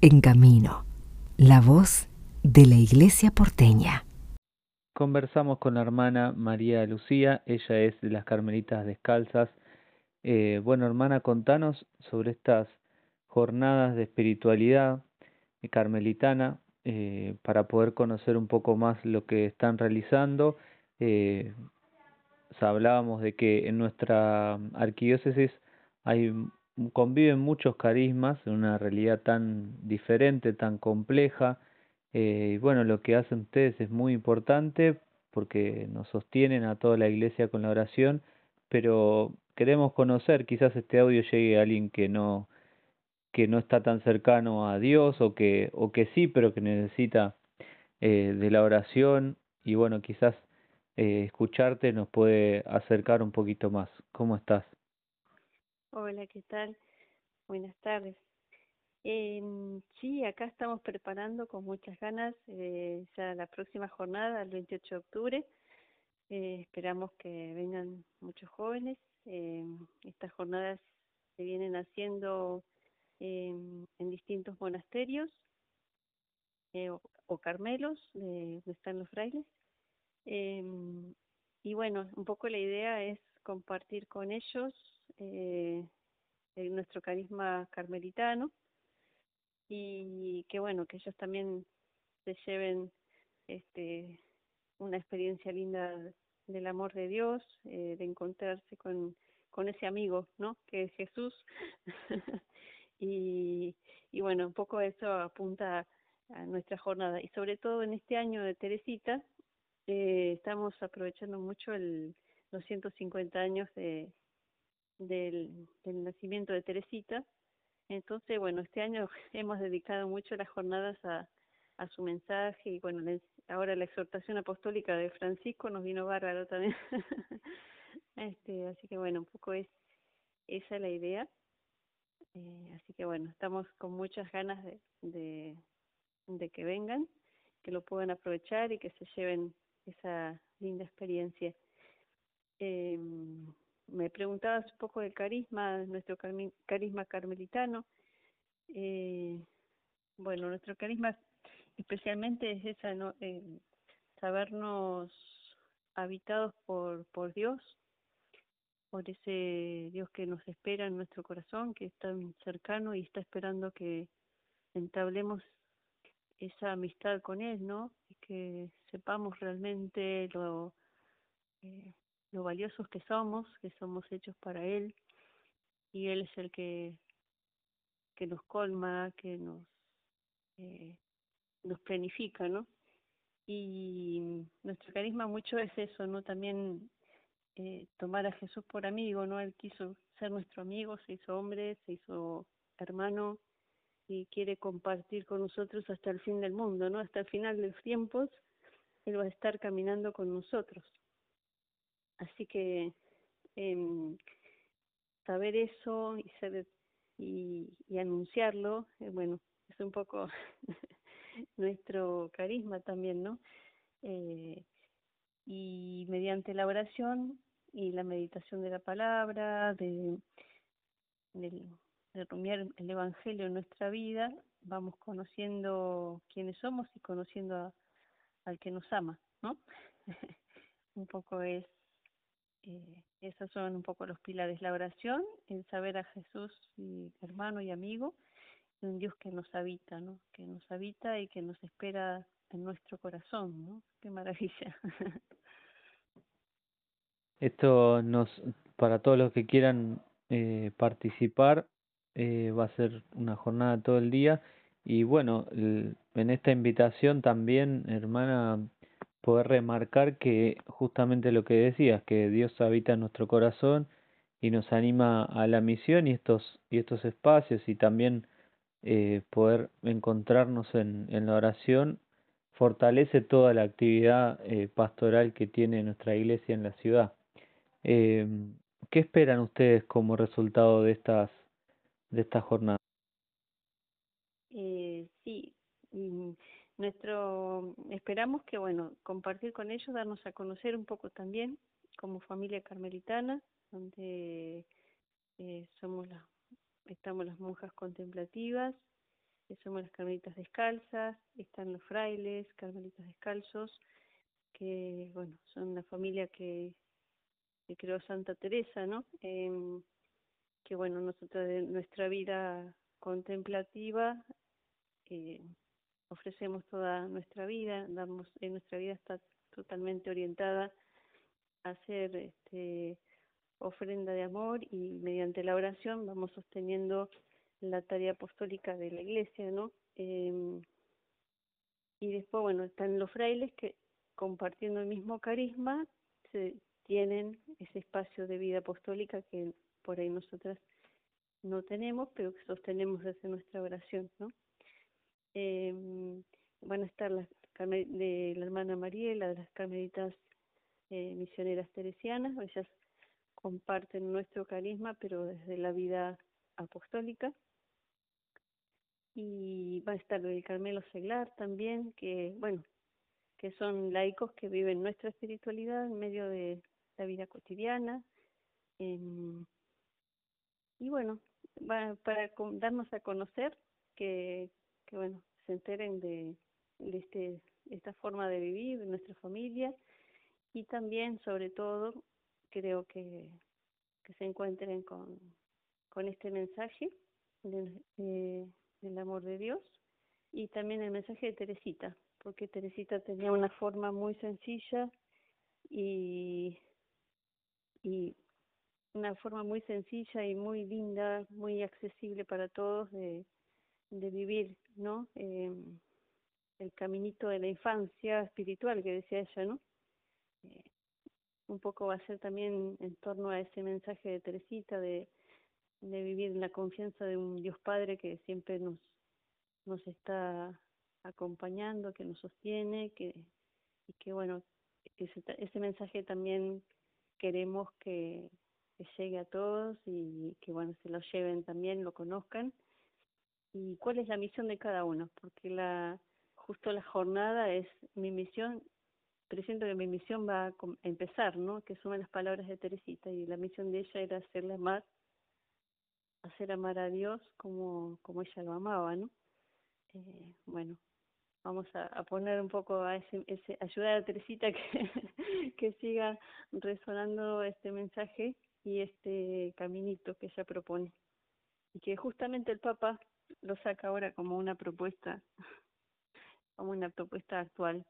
En Camino, la voz de la Iglesia porteña. Conversamos con la hermana María Lucía, ella es de las Carmelitas Descalzas. Eh, bueno, hermana, contanos sobre estas jornadas de espiritualidad carmelitana eh, para poder conocer un poco más lo que están realizando. Eh, hablábamos de que en nuestra arquidiócesis hay conviven muchos carismas en una realidad tan diferente, tan compleja. Eh, y bueno, lo que hacen ustedes es muy importante porque nos sostienen a toda la iglesia con la oración, pero queremos conocer, quizás este audio llegue a alguien que no que no está tan cercano a Dios o que o que sí, pero que necesita eh, de la oración y bueno, quizás eh, escucharte nos puede acercar un poquito más. ¿Cómo estás? Hola, ¿qué tal? Buenas tardes. Eh, sí, acá estamos preparando con muchas ganas eh, ya la próxima jornada, el 28 de octubre. Eh, esperamos que vengan muchos jóvenes. Eh, estas jornadas se vienen haciendo en distintos monasterios eh, o, o, carmelos donde están los frailes. y bueno, un poco la idea es compartir con ellos eh, nuestro carisma carmelitano y que bueno, que ellos también se lleven este una experiencia linda del amor de Dios, eh, de encontrarse con, con ese amigo, ¿no? Que es Jesús. y, y bueno, un poco eso apunta a nuestra jornada. Y sobre todo en este año de Teresita, eh, estamos aprovechando mucho el, los 150 años de, del, nacimiento de Teresita. Entonces, bueno, este año hemos dedicado mucho las jornadas a, a su mensaje y bueno, les, ahora la exhortación apostólica de Francisco nos vino bárbaro también. este, así que bueno, un poco es esa la idea. Eh, así que bueno, estamos con muchas ganas de, de, de que vengan, que lo puedan aprovechar y que se lleven esa linda experiencia. Eh, me preguntabas un poco del carisma, nuestro carisma carmelitano. Eh, bueno, nuestro carisma especialmente es esa, ¿no? Eh, sabernos habitados por, por Dios, por ese Dios que nos espera en nuestro corazón, que es tan cercano y está esperando que entablemos esa amistad con Él, ¿no? Y que sepamos realmente lo, eh, lo valiosos que somos, que somos hechos para Él, y Él es el que, que nos colma, que nos, eh, nos planifica, ¿no? Y nuestro carisma mucho es eso, ¿no? También eh, tomar a Jesús por amigo, ¿no? Él quiso ser nuestro amigo, se hizo hombre, se hizo hermano y quiere compartir con nosotros hasta el fin del mundo, ¿no? Hasta el final de los tiempos, Él va a estar caminando con nosotros. Así que eh, saber eso y, saber, y, anunciarlo, eh, bueno, es un poco nuestro carisma también, ¿no? Eh, y mediante la oración y la meditación de la palabra, de, de, de rumiar el Evangelio en nuestra vida, vamos conociendo quiénes somos y conociendo a, al que nos ama, ¿no? un poco es eh, esos son un poco los pilares, la oración, el saber a Jesús hermano y amigo, y un Dios que nos habita, ¿no? Que nos habita y que nos espera en nuestro corazón, ¿no? Qué maravilla. Esto nos, para todos los que quieran eh, participar, eh, va a ser una jornada todo el día. Y bueno, en esta invitación también, hermana, poder remarcar que justamente lo que decías, que Dios habita en nuestro corazón y nos anima a la misión y estos, y estos espacios y también eh, poder encontrarnos en, en la oración fortalece toda la actividad eh, pastoral que tiene nuestra iglesia en la ciudad. Eh, ¿Qué esperan ustedes como resultado de estas de esta jornada? Eh, sí, nuestro esperamos que bueno compartir con ellos darnos a conocer un poco también como familia carmelitana donde eh, somos las estamos las monjas contemplativas que somos las carmelitas descalzas, están los frailes, carmelitas descalzos, que bueno, son la familia que, que creó Santa Teresa, ¿no? Em, que bueno, nosotros nuestra vida contemplativa eh, ofrecemos toda nuestra vida, damos, en nuestra vida está totalmente orientada a hacer este, ofrenda de amor y mediante la oración vamos sosteniendo la tarea apostólica de la iglesia, ¿no? Eh, y después, bueno, están los frailes que compartiendo el mismo carisma se tienen ese espacio de vida apostólica que por ahí nosotras no tenemos, pero que sostenemos desde nuestra oración, ¿no? Eh, van a estar las de la hermana Mariela, de las carmelitas eh, misioneras teresianas, ellas comparten nuestro carisma, pero desde la vida apostólica. Y va a estar el Carmelo Seglar también, que, bueno, que son laicos que viven nuestra espiritualidad en medio de la vida cotidiana. y bueno, va, para darnos a conocer que, que, bueno, se enteren de, de este, esta forma de vivir, de nuestra familia. Y también, sobre todo, creo que, que se encuentren con, con este mensaje del amor de Dios y también el mensaje de Teresita, porque Teresita tenía una forma muy sencilla y, y una forma muy sencilla y muy linda, muy accesible para todos de, de vivir, ¿no? Eh, el caminito de la infancia espiritual que decía ella, ¿no? Eh, un poco va a ser también en torno a ese mensaje de Teresita de, de vivir en la confianza de un Dios Padre que siempre nos, nos está acompañando, que nos sostiene, que, y que bueno, ese, ese mensaje también queremos que, que llegue a todos y que bueno, se lo lleven también, lo conozcan. Y cuál es la misión de cada uno, porque la, justo la jornada es mi misión, presiento que mi misión va a empezar, ¿no? Que sumen las palabras de Teresita y la misión de ella era hacerle amar, hacer amar a Dios como, como ella lo amaba, ¿no? Eh, bueno, vamos a, poner un poco a ese, ese ayudar a Teresita que, que siga resonando este mensaje y este caminito que ella propone. Y que justamente el Papa lo saca ahora como una propuesta como una propuesta actual.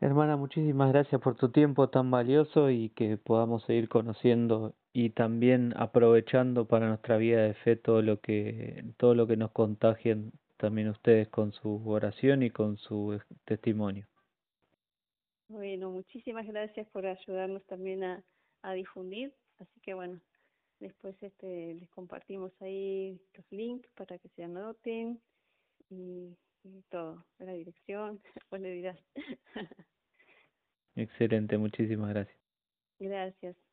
Hermana, muchísimas gracias por tu tiempo tan valioso y que podamos seguir conociendo y también aprovechando para nuestra vida de fe todo lo que todo lo que nos contagien también ustedes con su oración y con su testimonio. Bueno, muchísimas gracias por ayudarnos también a, a difundir, así que bueno, después este les compartimos ahí los links para que se anoten y, todo, la dirección, pues le dirás. Excelente, muchísimas gracias. Gracias.